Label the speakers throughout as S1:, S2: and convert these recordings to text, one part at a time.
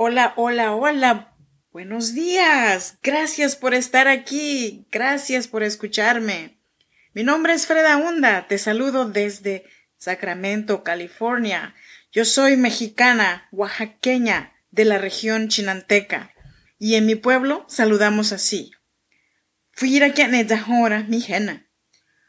S1: Hola, hola, hola. Buenos días. Gracias por estar aquí. Gracias por escucharme. Mi nombre es Freda Hunda. Te saludo desde Sacramento, California. Yo soy mexicana, oaxaqueña, de la región chinanteca. Y en mi pueblo saludamos así. mi jena.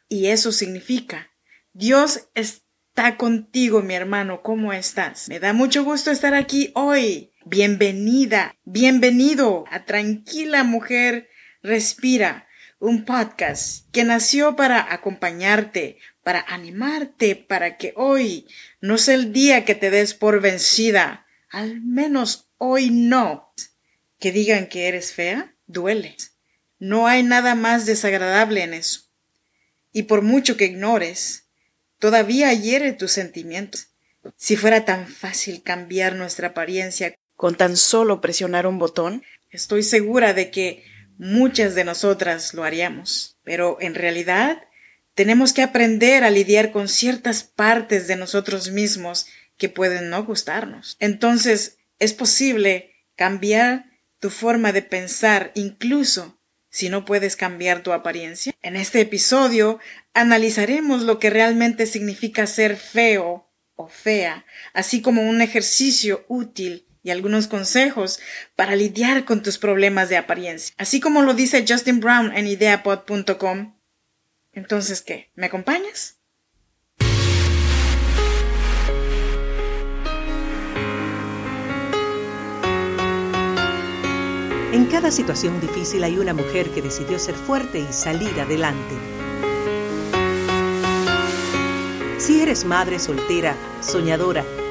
S1: Y eso significa, Dios está contigo, mi hermano. ¿Cómo estás? Me da mucho gusto estar aquí hoy. Bienvenida, bienvenido a Tranquila Mujer Respira, un podcast que nació para acompañarte, para animarte, para que hoy no sea el día que te des por vencida, al menos hoy no. Que digan que eres fea, duele. No hay nada más desagradable en eso. Y por mucho que ignores, todavía hiere tus sentimientos. Si fuera tan fácil cambiar nuestra apariencia con tan solo presionar un botón, estoy segura de que muchas de nosotras lo haríamos. Pero en realidad tenemos que aprender a lidiar con ciertas partes de nosotros mismos que pueden no gustarnos. Entonces, es posible cambiar tu forma de pensar incluso si no puedes cambiar tu apariencia. En este episodio analizaremos lo que realmente significa ser feo o fea, así como un ejercicio útil y algunos consejos para lidiar con tus problemas de apariencia. Así como lo dice Justin Brown en ideapod.com. Entonces, ¿qué? ¿Me acompañas?
S2: En cada situación difícil hay una mujer que decidió ser fuerte y salir adelante. Si eres madre soltera, soñadora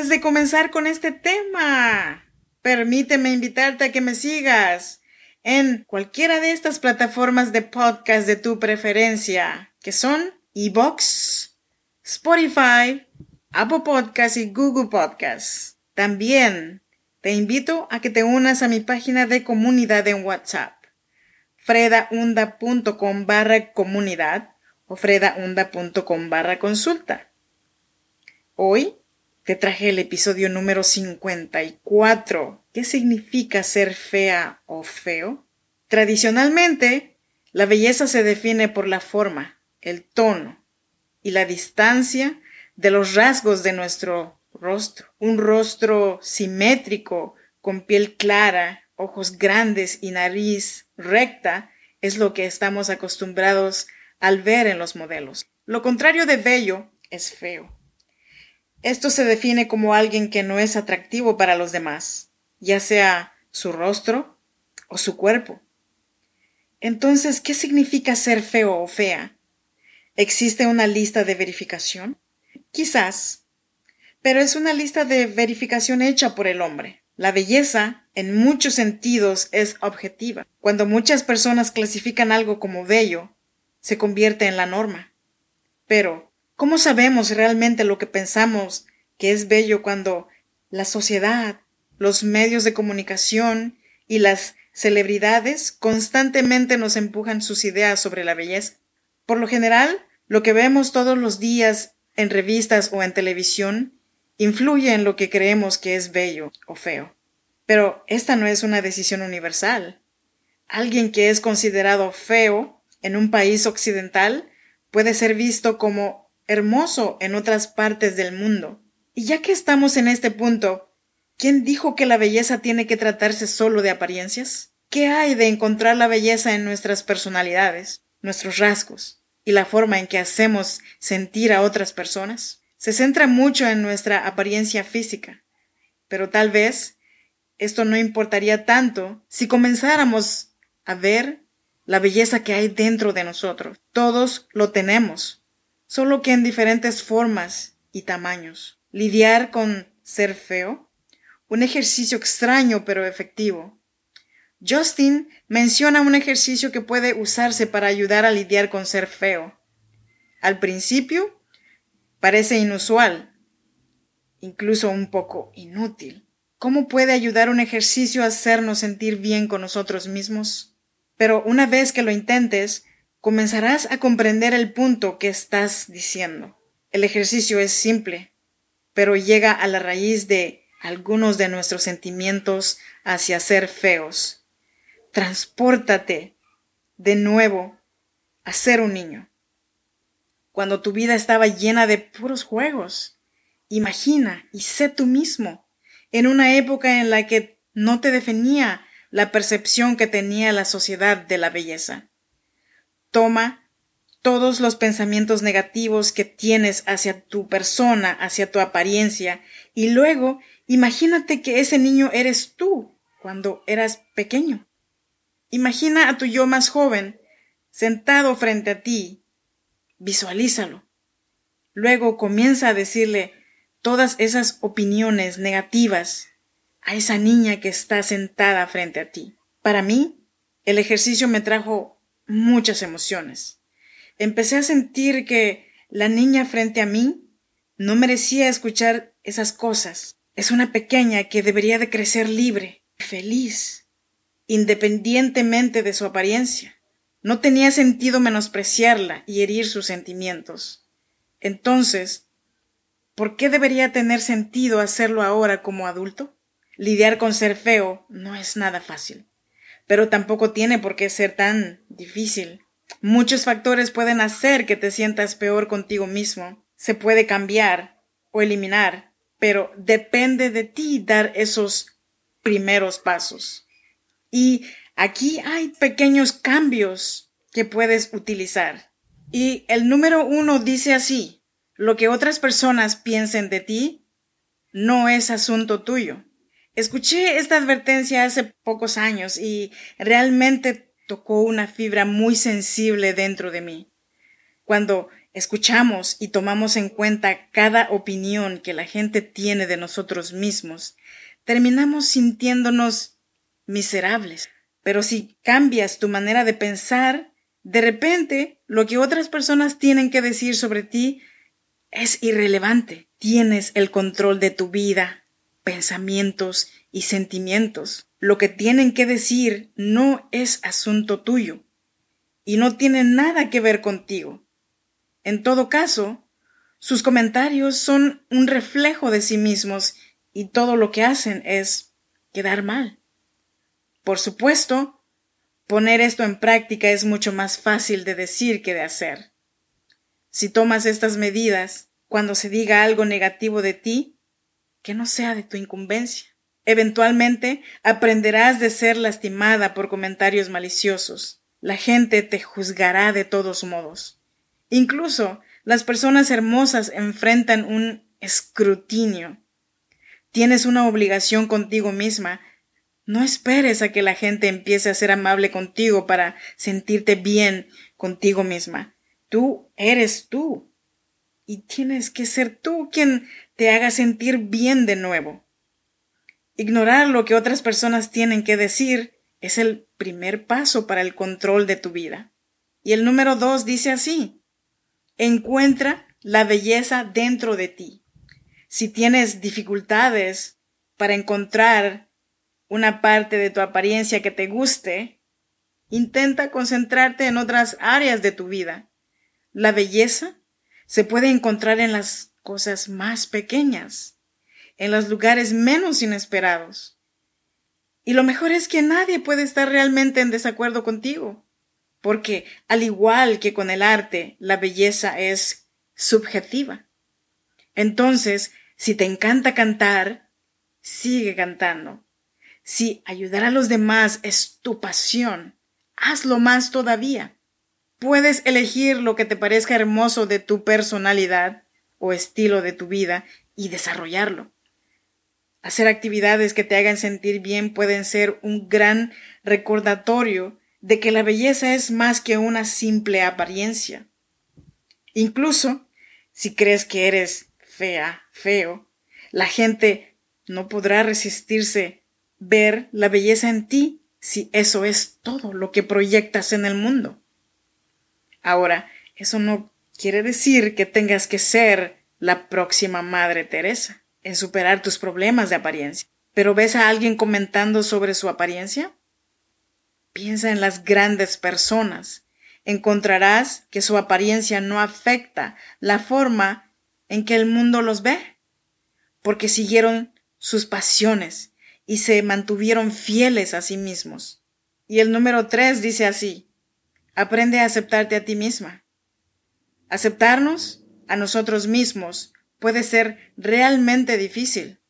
S1: Antes de comenzar con este tema, permíteme invitarte a que me sigas en cualquiera de estas plataformas de podcast de tu preferencia, que son Ebox, Spotify, Apple Podcasts y Google Podcasts. También te invito a que te unas a mi página de comunidad en WhatsApp, fredaunda.com barra comunidad o fredaunda.com barra consulta. Hoy te traje el episodio número 54. ¿Qué significa ser fea o feo? Tradicionalmente, la belleza se define por la forma, el tono y la distancia de los rasgos de nuestro rostro. Un rostro simétrico, con piel clara, ojos grandes y nariz recta es lo que estamos acostumbrados al ver en los modelos. Lo contrario de bello es feo. Esto se define como alguien que no es atractivo para los demás, ya sea su rostro o su cuerpo. Entonces, ¿qué significa ser feo o fea? ¿Existe una lista de verificación? Quizás, pero es una lista de verificación hecha por el hombre. La belleza, en muchos sentidos, es objetiva. Cuando muchas personas clasifican algo como bello, se convierte en la norma. Pero, ¿Cómo sabemos realmente lo que pensamos que es bello cuando la sociedad, los medios de comunicación y las celebridades constantemente nos empujan sus ideas sobre la belleza? Por lo general, lo que vemos todos los días en revistas o en televisión influye en lo que creemos que es bello o feo. Pero esta no es una decisión universal. Alguien que es considerado feo en un país occidental puede ser visto como hermoso en otras partes del mundo. Y ya que estamos en este punto, ¿quién dijo que la belleza tiene que tratarse solo de apariencias? ¿Qué hay de encontrar la belleza en nuestras personalidades, nuestros rasgos y la forma en que hacemos sentir a otras personas? Se centra mucho en nuestra apariencia física, pero tal vez esto no importaría tanto si comenzáramos a ver la belleza que hay dentro de nosotros. Todos lo tenemos, solo que en diferentes formas y tamaños. Lidiar con ser feo, un ejercicio extraño pero efectivo. Justin menciona un ejercicio que puede usarse para ayudar a lidiar con ser feo. Al principio, parece inusual, incluso un poco inútil. ¿Cómo puede ayudar un ejercicio a hacernos sentir bien con nosotros mismos? Pero una vez que lo intentes, comenzarás a comprender el punto que estás diciendo. El ejercicio es simple, pero llega a la raíz de algunos de nuestros sentimientos hacia ser feos. Transpórtate de nuevo a ser un niño cuando tu vida estaba llena de puros juegos. Imagina y sé tú mismo, en una época en la que no te definía la percepción que tenía la sociedad de la belleza. Toma todos los pensamientos negativos que tienes hacia tu persona, hacia tu apariencia, y luego imagínate que ese niño eres tú cuando eras pequeño. Imagina a tu yo más joven sentado frente a ti Visualízalo. Luego comienza a decirle todas esas opiniones negativas a esa niña que está sentada frente a ti. Para mí, el ejercicio me trajo muchas emociones. Empecé a sentir que la niña frente a mí no merecía escuchar esas cosas. Es una pequeña que debería de crecer libre, feliz, independientemente de su apariencia. No tenía sentido menospreciarla y herir sus sentimientos. Entonces, ¿por qué debería tener sentido hacerlo ahora como adulto? Lidiar con ser feo no es nada fácil, pero tampoco tiene por qué ser tan difícil. Muchos factores pueden hacer que te sientas peor contigo mismo. Se puede cambiar o eliminar, pero depende de ti dar esos primeros pasos. Y Aquí hay pequeños cambios que puedes utilizar. Y el número uno dice así, lo que otras personas piensen de ti no es asunto tuyo. Escuché esta advertencia hace pocos años y realmente tocó una fibra muy sensible dentro de mí. Cuando escuchamos y tomamos en cuenta cada opinión que la gente tiene de nosotros mismos, terminamos sintiéndonos miserables. Pero si cambias tu manera de pensar, de repente lo que otras personas tienen que decir sobre ti es irrelevante. Tienes el control de tu vida, pensamientos y sentimientos. Lo que tienen que decir no es asunto tuyo y no tiene nada que ver contigo. En todo caso, sus comentarios son un reflejo de sí mismos y todo lo que hacen es quedar mal. Por supuesto, poner esto en práctica es mucho más fácil de decir que de hacer. Si tomas estas medidas, cuando se diga algo negativo de ti, que no sea de tu incumbencia. Eventualmente aprenderás de ser lastimada por comentarios maliciosos. La gente te juzgará de todos modos. Incluso las personas hermosas enfrentan un escrutinio. Tienes una obligación contigo misma no esperes a que la gente empiece a ser amable contigo para sentirte bien contigo misma. Tú eres tú. Y tienes que ser tú quien te haga sentir bien de nuevo. Ignorar lo que otras personas tienen que decir es el primer paso para el control de tu vida. Y el número dos dice así, encuentra la belleza dentro de ti. Si tienes dificultades para encontrar una parte de tu apariencia que te guste, intenta concentrarte en otras áreas de tu vida. La belleza se puede encontrar en las cosas más pequeñas, en los lugares menos inesperados. Y lo mejor es que nadie puede estar realmente en desacuerdo contigo, porque al igual que con el arte, la belleza es subjetiva. Entonces, si te encanta cantar, sigue cantando. Si ayudar a los demás es tu pasión, hazlo más todavía. Puedes elegir lo que te parezca hermoso de tu personalidad o estilo de tu vida y desarrollarlo. Hacer actividades que te hagan sentir bien pueden ser un gran recordatorio de que la belleza es más que una simple apariencia. Incluso si crees que eres fea, feo, la gente no podrá resistirse ver la belleza en ti si eso es todo lo que proyectas en el mundo. Ahora, eso no quiere decir que tengas que ser la próxima Madre Teresa en superar tus problemas de apariencia. ¿Pero ves a alguien comentando sobre su apariencia? Piensa en las grandes personas. Encontrarás que su apariencia no afecta la forma en que el mundo los ve, porque siguieron sus pasiones y se mantuvieron fieles a sí mismos. Y el número tres dice así, aprende a aceptarte a ti misma. Aceptarnos a nosotros mismos puede ser realmente difícil.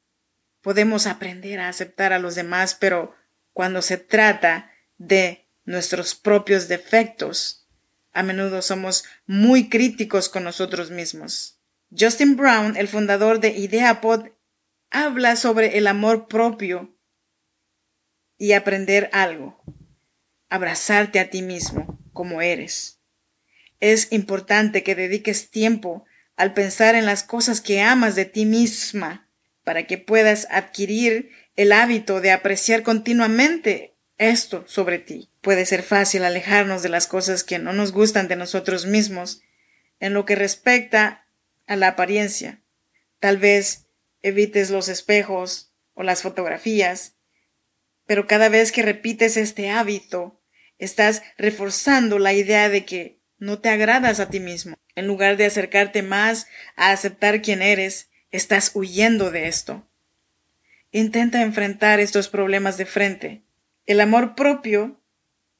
S1: Podemos aprender a aceptar a los demás, pero cuando se trata de nuestros propios defectos, a menudo somos muy críticos con nosotros mismos. Justin Brown, el fundador de IdeaPod, habla sobre el amor propio y aprender algo. Abrazarte a ti mismo como eres. Es importante que dediques tiempo al pensar en las cosas que amas de ti misma para que puedas adquirir el hábito de apreciar continuamente esto sobre ti. Puede ser fácil alejarnos de las cosas que no nos gustan de nosotros mismos en lo que respecta a la apariencia. Tal vez evites los espejos o las fotografías, pero cada vez que repites este hábito, estás reforzando la idea de que no te agradas a ti mismo. En lugar de acercarte más a aceptar quién eres, estás huyendo de esto. Intenta enfrentar estos problemas de frente. El amor propio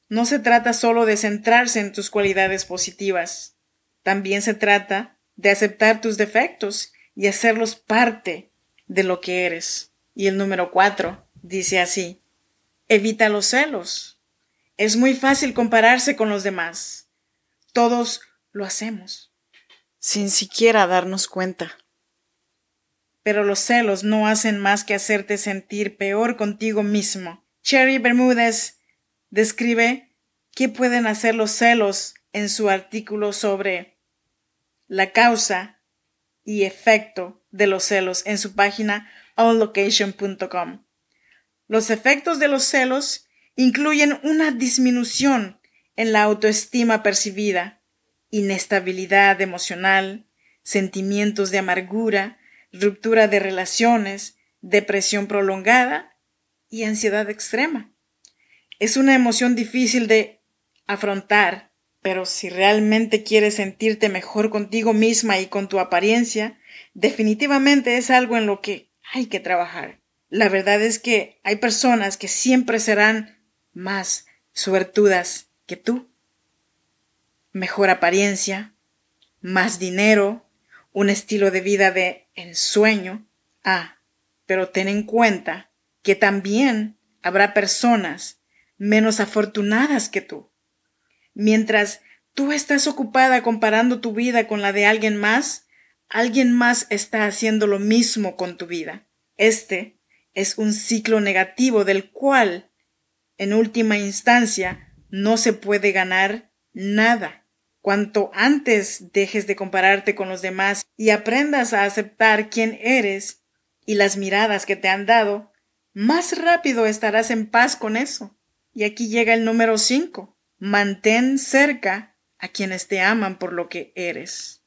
S1: no se trata solo de centrarse en tus cualidades positivas. También se trata de aceptar tus defectos y hacerlos parte de lo que eres. Y el número cuatro dice así, evita los celos. Es muy fácil compararse con los demás. Todos lo hacemos, sin siquiera darnos cuenta. Pero los celos no hacen más que hacerte sentir peor contigo mismo. Cherry Bermúdez describe qué pueden hacer los celos en su artículo sobre la causa y efecto de los celos en su página onlocation.com. Los efectos de los celos incluyen una disminución en la autoestima percibida, inestabilidad emocional, sentimientos de amargura, ruptura de relaciones, depresión prolongada y ansiedad extrema. Es una emoción difícil de afrontar, pero si realmente quieres sentirte mejor contigo misma y con tu apariencia, definitivamente es algo en lo que hay que trabajar. La verdad es que hay personas que siempre serán más suertudas que tú. Mejor apariencia, más dinero, un estilo de vida de ensueño. Ah, pero ten en cuenta que también habrá personas menos afortunadas que tú. Mientras tú estás ocupada comparando tu vida con la de alguien más, alguien más está haciendo lo mismo con tu vida. Este es un ciclo negativo del cual, en última instancia, no se puede ganar nada. Cuanto antes dejes de compararte con los demás y aprendas a aceptar quién eres y las miradas que te han dado, más rápido estarás en paz con eso. Y aquí llega el número cinco. Mantén cerca a quienes te aman por lo que eres.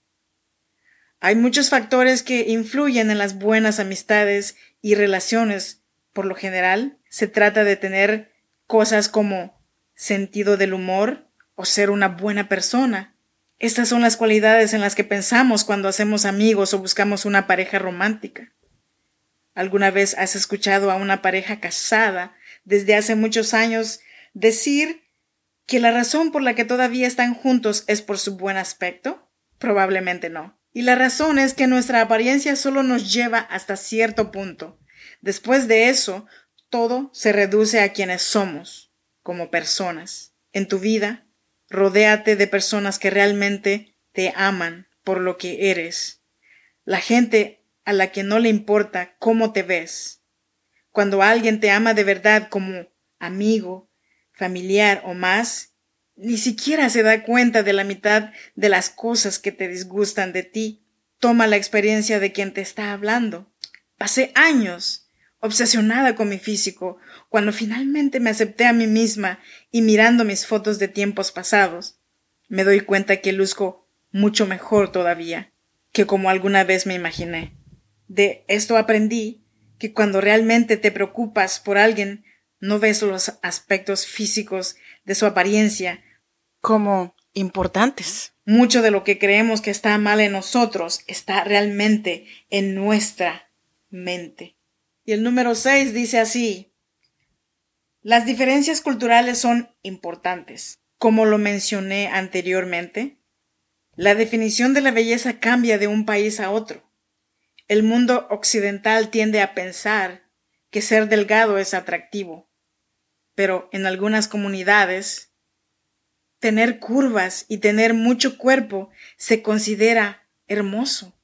S1: Hay muchos factores que influyen en las buenas amistades y relaciones. Por lo general, se trata de tener cosas como sentido del humor o ser una buena persona. Estas son las cualidades en las que pensamos cuando hacemos amigos o buscamos una pareja romántica. ¿Alguna vez has escuchado a una pareja casada desde hace muchos años decir que la razón por la que todavía están juntos es por su buen aspecto? Probablemente no. Y la razón es que nuestra apariencia solo nos lleva hasta cierto punto. Después de eso, todo se reduce a quienes somos como personas. En tu vida, rodéate de personas que realmente te aman por lo que eres. La gente a la que no le importa cómo te ves. Cuando alguien te ama de verdad como amigo, familiar o más, ni siquiera se da cuenta de la mitad de las cosas que te disgustan de ti. Toma la experiencia de quien te está hablando. Pasé años obsesionada con mi físico, cuando finalmente me acepté a mí misma y mirando mis fotos de tiempos pasados, me doy cuenta que luzco mucho mejor todavía que como alguna vez me imaginé. De esto aprendí que cuando realmente te preocupas por alguien, no ves los aspectos físicos de su apariencia como importantes. Mucho de lo que creemos que está mal en nosotros está realmente en nuestra mente. Y el número 6 dice así, las diferencias culturales son importantes. Como lo mencioné anteriormente, la definición de la belleza cambia de un país a otro. El mundo occidental tiende a pensar que ser delgado es atractivo, pero en algunas comunidades tener curvas y tener mucho cuerpo se considera hermoso.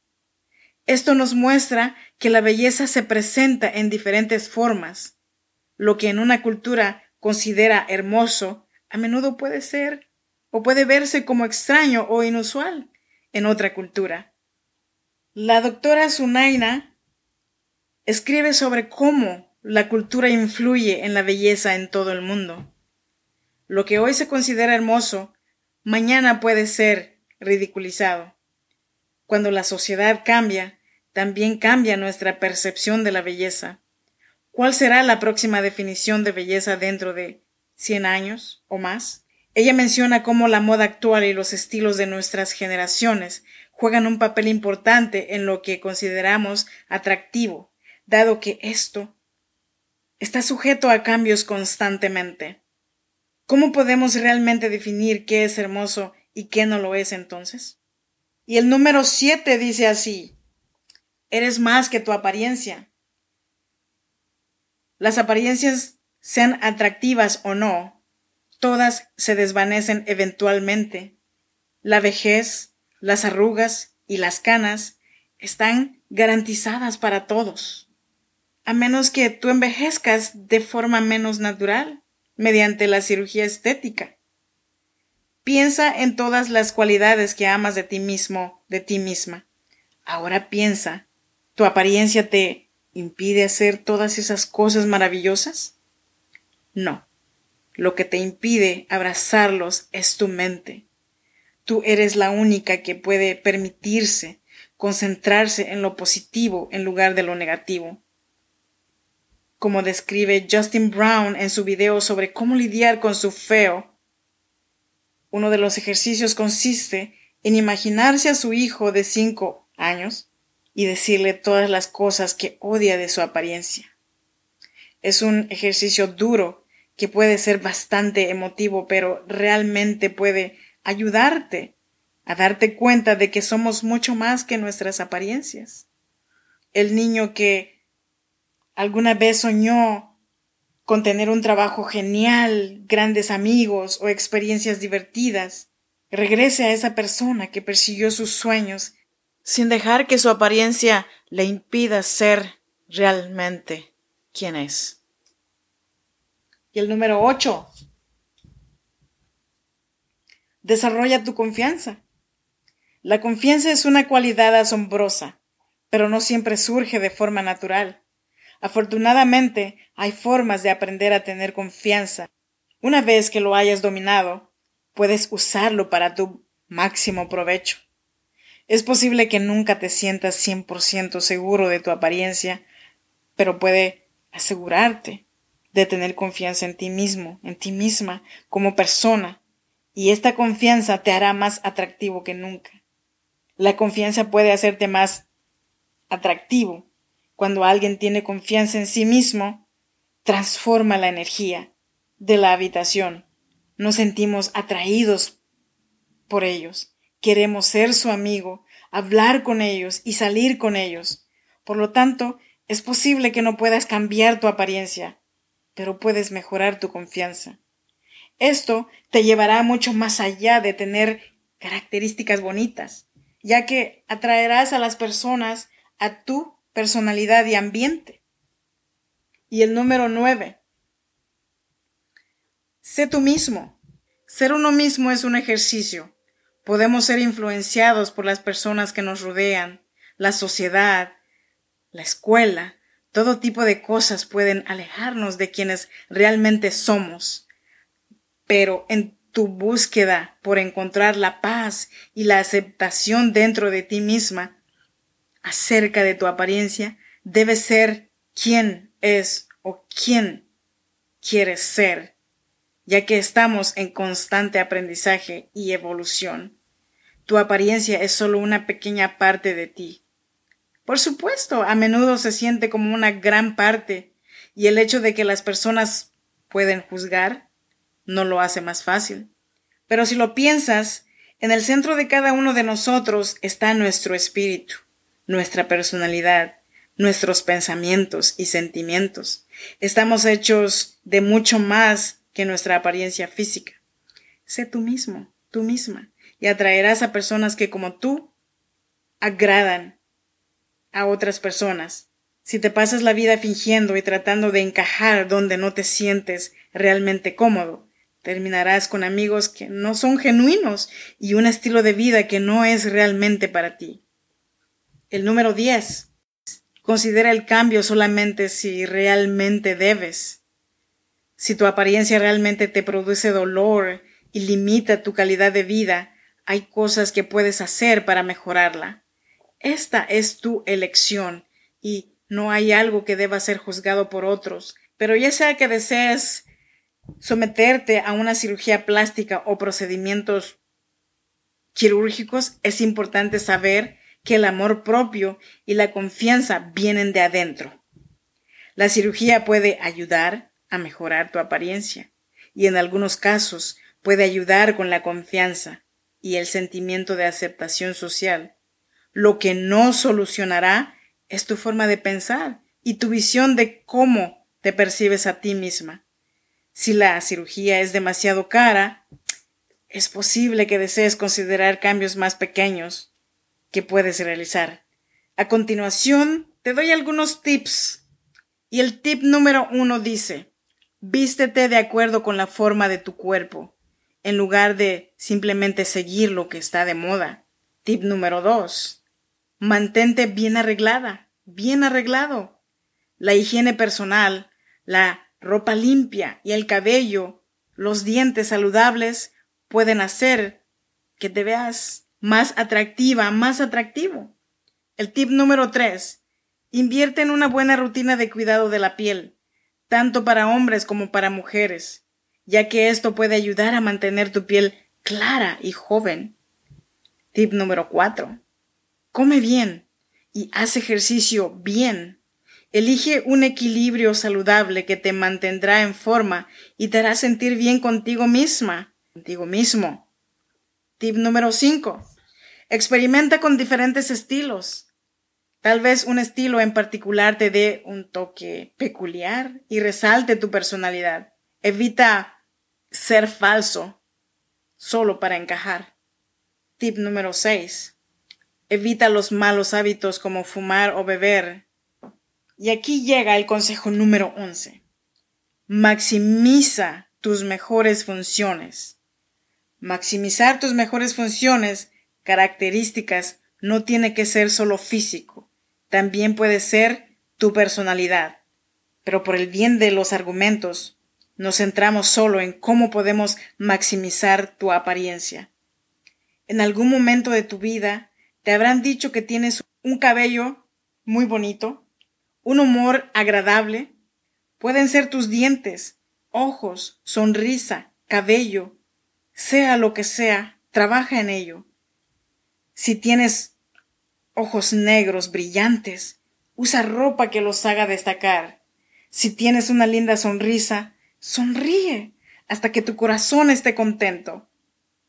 S1: Esto nos muestra que la belleza se presenta en diferentes formas. Lo que en una cultura considera hermoso, a menudo puede ser o puede verse como extraño o inusual en otra cultura. La doctora Sunaina escribe sobre cómo la cultura influye en la belleza en todo el mundo. Lo que hoy se considera hermoso, mañana puede ser ridiculizado. Cuando la sociedad cambia, también cambia nuestra percepción de la belleza. ¿Cuál será la próxima definición de belleza dentro de cien años o más? Ella menciona cómo la moda actual y los estilos de nuestras generaciones juegan un papel importante en lo que consideramos atractivo, dado que esto está sujeto a cambios constantemente. ¿Cómo podemos realmente definir qué es hermoso y qué no lo es entonces? Y el número siete dice así, eres más que tu apariencia. Las apariencias, sean atractivas o no, todas se desvanecen eventualmente. La vejez, las arrugas y las canas están garantizadas para todos, a menos que tú envejezcas de forma menos natural, mediante la cirugía estética. Piensa en todas las cualidades que amas de ti mismo, de ti misma. Ahora piensa, ¿tu apariencia te impide hacer todas esas cosas maravillosas? No. Lo que te impide abrazarlos es tu mente. Tú eres la única que puede permitirse concentrarse en lo positivo en lugar de lo negativo. Como describe Justin Brown en su video sobre cómo lidiar con su feo, uno de los ejercicios consiste en imaginarse a su hijo de cinco años y decirle todas las cosas que odia de su apariencia. Es un ejercicio duro que puede ser bastante emotivo, pero realmente puede ayudarte a darte cuenta de que somos mucho más que nuestras apariencias. El niño que alguna vez soñó con tener un trabajo genial, grandes amigos o experiencias divertidas, regrese a esa persona que persiguió sus sueños sin dejar que su apariencia le impida ser realmente quien es. Y el número 8. Desarrolla tu confianza. La confianza es una cualidad asombrosa, pero no siempre surge de forma natural. Afortunadamente, hay formas de aprender a tener confianza. Una vez que lo hayas dominado, puedes usarlo para tu máximo provecho. Es posible que nunca te sientas 100% seguro de tu apariencia, pero puede asegurarte de tener confianza en ti mismo, en ti misma, como persona, y esta confianza te hará más atractivo que nunca. La confianza puede hacerte más atractivo. Cuando alguien tiene confianza en sí mismo, transforma la energía de la habitación. Nos sentimos atraídos por ellos. Queremos ser su amigo, hablar con ellos y salir con ellos. Por lo tanto, es posible que no puedas cambiar tu apariencia, pero puedes mejorar tu confianza. Esto te llevará mucho más allá de tener características bonitas, ya que atraerás a las personas a tu personalidad y ambiente. Y el número nueve. Sé tú mismo. Ser uno mismo es un ejercicio. Podemos ser influenciados por las personas que nos rodean, la sociedad, la escuela, todo tipo de cosas pueden alejarnos de quienes realmente somos. Pero en tu búsqueda por encontrar la paz y la aceptación dentro de ti misma acerca de tu apariencia, debes ser quién es o quién quieres ser, ya que estamos en constante aprendizaje y evolución. Tu apariencia es solo una pequeña parte de ti. Por supuesto, a menudo se siente como una gran parte, y el hecho de que las personas pueden juzgar no lo hace más fácil. Pero si lo piensas, en el centro de cada uno de nosotros está nuestro espíritu, nuestra personalidad, nuestros pensamientos y sentimientos. Estamos hechos de mucho más que nuestra apariencia física. Sé tú mismo, tú misma, y atraerás a personas que como tú agradan a otras personas. Si te pasas la vida fingiendo y tratando de encajar donde no te sientes realmente cómodo, terminarás con amigos que no son genuinos y un estilo de vida que no es realmente para ti. El número 10. Considera el cambio solamente si realmente debes. Si tu apariencia realmente te produce dolor y limita tu calidad de vida, hay cosas que puedes hacer para mejorarla. Esta es tu elección y no hay algo que deba ser juzgado por otros. Pero ya sea que desees someterte a una cirugía plástica o procedimientos quirúrgicos, es importante saber que el amor propio y la confianza vienen de adentro. La cirugía puede ayudar a mejorar tu apariencia y en algunos casos puede ayudar con la confianza y el sentimiento de aceptación social. Lo que no solucionará es tu forma de pensar y tu visión de cómo te percibes a ti misma. Si la cirugía es demasiado cara, es posible que desees considerar cambios más pequeños que puedes realizar. A continuación, te doy algunos tips. Y el tip número uno dice, vístete de acuerdo con la forma de tu cuerpo, en lugar de simplemente seguir lo que está de moda. Tip número dos, mantente bien arreglada, bien arreglado. La higiene personal, la ropa limpia y el cabello, los dientes saludables pueden hacer que te veas más atractiva, más atractivo. El tip número tres, invierte en una buena rutina de cuidado de la piel, tanto para hombres como para mujeres, ya que esto puede ayudar a mantener tu piel clara y joven. Tip número cuatro, come bien y haz ejercicio bien. Elige un equilibrio saludable que te mantendrá en forma y te hará sentir bien contigo misma, contigo mismo. Tip número 5. Experimenta con diferentes estilos. Tal vez un estilo en particular te dé un toque peculiar y resalte tu personalidad. Evita ser falso solo para encajar. Tip número 6. Evita los malos hábitos como fumar o beber y aquí llega el consejo número 11. Maximiza tus mejores funciones. Maximizar tus mejores funciones, características, no tiene que ser solo físico, también puede ser tu personalidad. Pero por el bien de los argumentos, nos centramos solo en cómo podemos maximizar tu apariencia. En algún momento de tu vida te habrán dicho que tienes un cabello muy bonito, un humor agradable. Pueden ser tus dientes, ojos, sonrisa, cabello, sea lo que sea, trabaja en ello. Si tienes ojos negros brillantes, usa ropa que los haga destacar. Si tienes una linda sonrisa, sonríe hasta que tu corazón esté contento.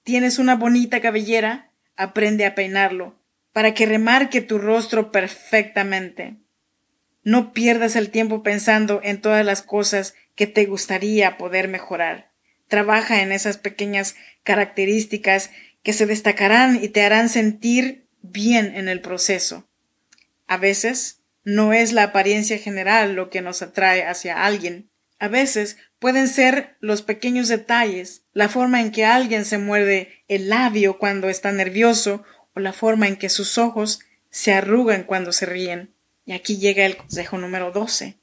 S1: Tienes una bonita cabellera, aprende a peinarlo para que remarque tu rostro perfectamente. No pierdas el tiempo pensando en todas las cosas que te gustaría poder mejorar. Trabaja en esas pequeñas características que se destacarán y te harán sentir bien en el proceso. A veces no es la apariencia general lo que nos atrae hacia alguien. A veces Pueden ser los pequeños detalles, la forma en que alguien se muerde el labio cuando está nervioso o la forma en que sus ojos se arrugan cuando se ríen. Y aquí llega el consejo número 12.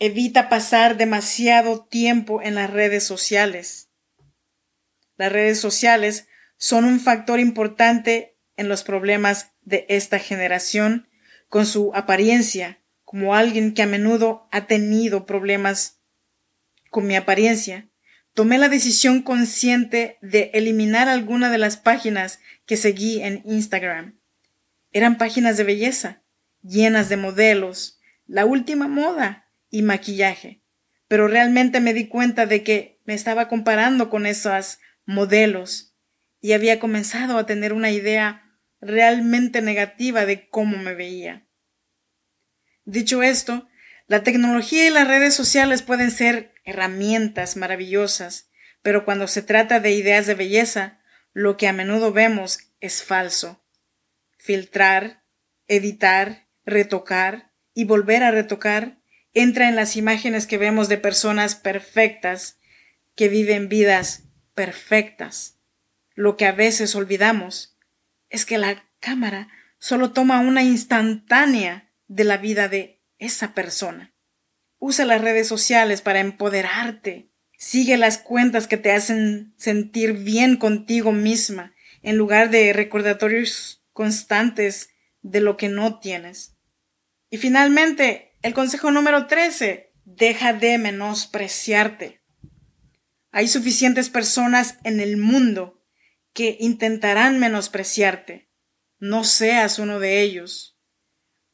S1: Evita pasar demasiado tiempo en las redes sociales. Las redes sociales son un factor importante en los problemas de esta generación con su apariencia, como alguien que a menudo ha tenido problemas con mi apariencia, tomé la decisión consciente de eliminar alguna de las páginas que seguí en Instagram. Eran páginas de belleza, llenas de modelos, la última moda y maquillaje. Pero realmente me di cuenta de que me estaba comparando con esos modelos y había comenzado a tener una idea realmente negativa de cómo me veía. Dicho esto, la tecnología y las redes sociales pueden ser herramientas maravillosas, pero cuando se trata de ideas de belleza, lo que a menudo vemos es falso. Filtrar, editar, retocar y volver a retocar entra en las imágenes que vemos de personas perfectas que viven vidas perfectas. Lo que a veces olvidamos es que la cámara solo toma una instantánea de la vida de esa persona. Usa las redes sociales para empoderarte. Sigue las cuentas que te hacen sentir bien contigo misma, en lugar de recordatorios constantes de lo que no tienes. Y finalmente, el consejo número 13, deja de menospreciarte. Hay suficientes personas en el mundo que intentarán menospreciarte. No seas uno de ellos.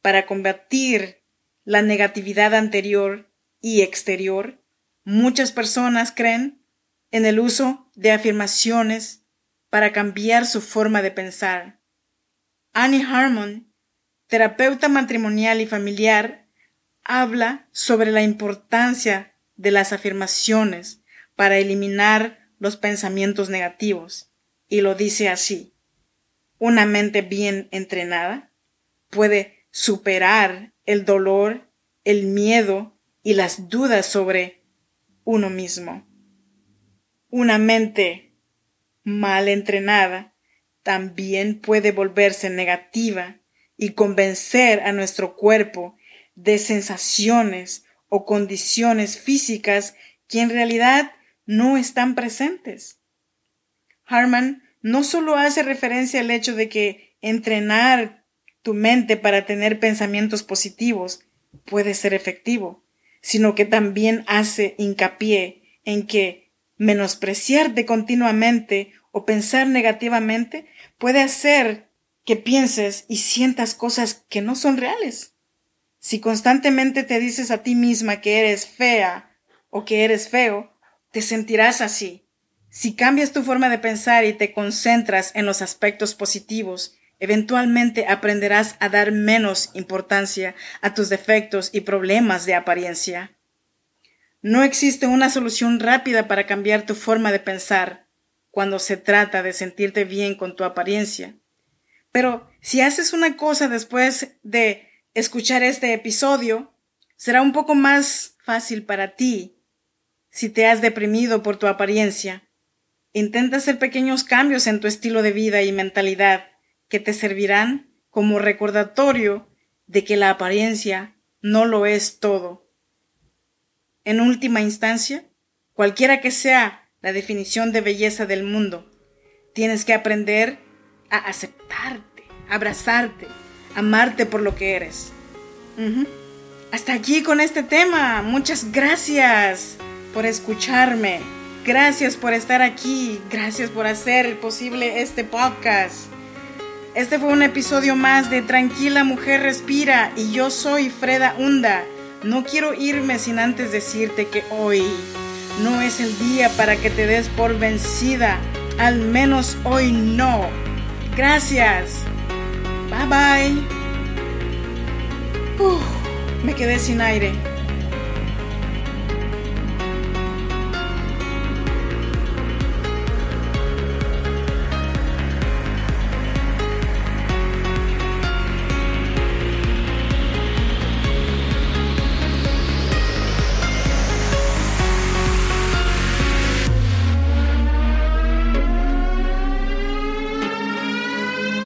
S1: Para combatir la negatividad anterior y exterior, muchas personas creen en el uso de afirmaciones para cambiar su forma de pensar. Annie Harmon, terapeuta matrimonial y familiar, habla sobre la importancia de las afirmaciones para eliminar los pensamientos negativos y lo dice así. Una mente bien entrenada puede superar el dolor, el miedo y las dudas sobre uno mismo. Una mente mal entrenada también puede volverse negativa y convencer a nuestro cuerpo de sensaciones o condiciones físicas que en realidad no están presentes. Harman no solo hace referencia al hecho de que entrenar tu mente para tener pensamientos positivos puede ser efectivo, sino que también hace hincapié en que menospreciarte continuamente o pensar negativamente puede hacer que pienses y sientas cosas que no son reales. Si constantemente te dices a ti misma que eres fea o que eres feo, te sentirás así. Si cambias tu forma de pensar y te concentras en los aspectos positivos Eventualmente aprenderás a dar menos importancia a tus defectos y problemas de apariencia. No existe una solución rápida para cambiar tu forma de pensar cuando se trata de sentirte bien con tu apariencia. Pero si haces una cosa después de escuchar este episodio, será un poco más fácil para ti si te has deprimido por tu apariencia. Intenta hacer pequeños cambios en tu estilo de vida y mentalidad que te servirán como recordatorio de que la apariencia no lo es todo. En última instancia, cualquiera que sea la definición de belleza del mundo, tienes que aprender a aceptarte, abrazarte, amarte por lo que eres. Hasta aquí con este tema. Muchas gracias por escucharme. Gracias por estar aquí. Gracias por hacer posible este podcast. Este fue un episodio más de Tranquila Mujer Respira y yo soy Freda Hunda. No quiero irme sin antes decirte que hoy no es el día para que te des por vencida. Al menos hoy no. Gracias. Bye bye. me quedé sin aire.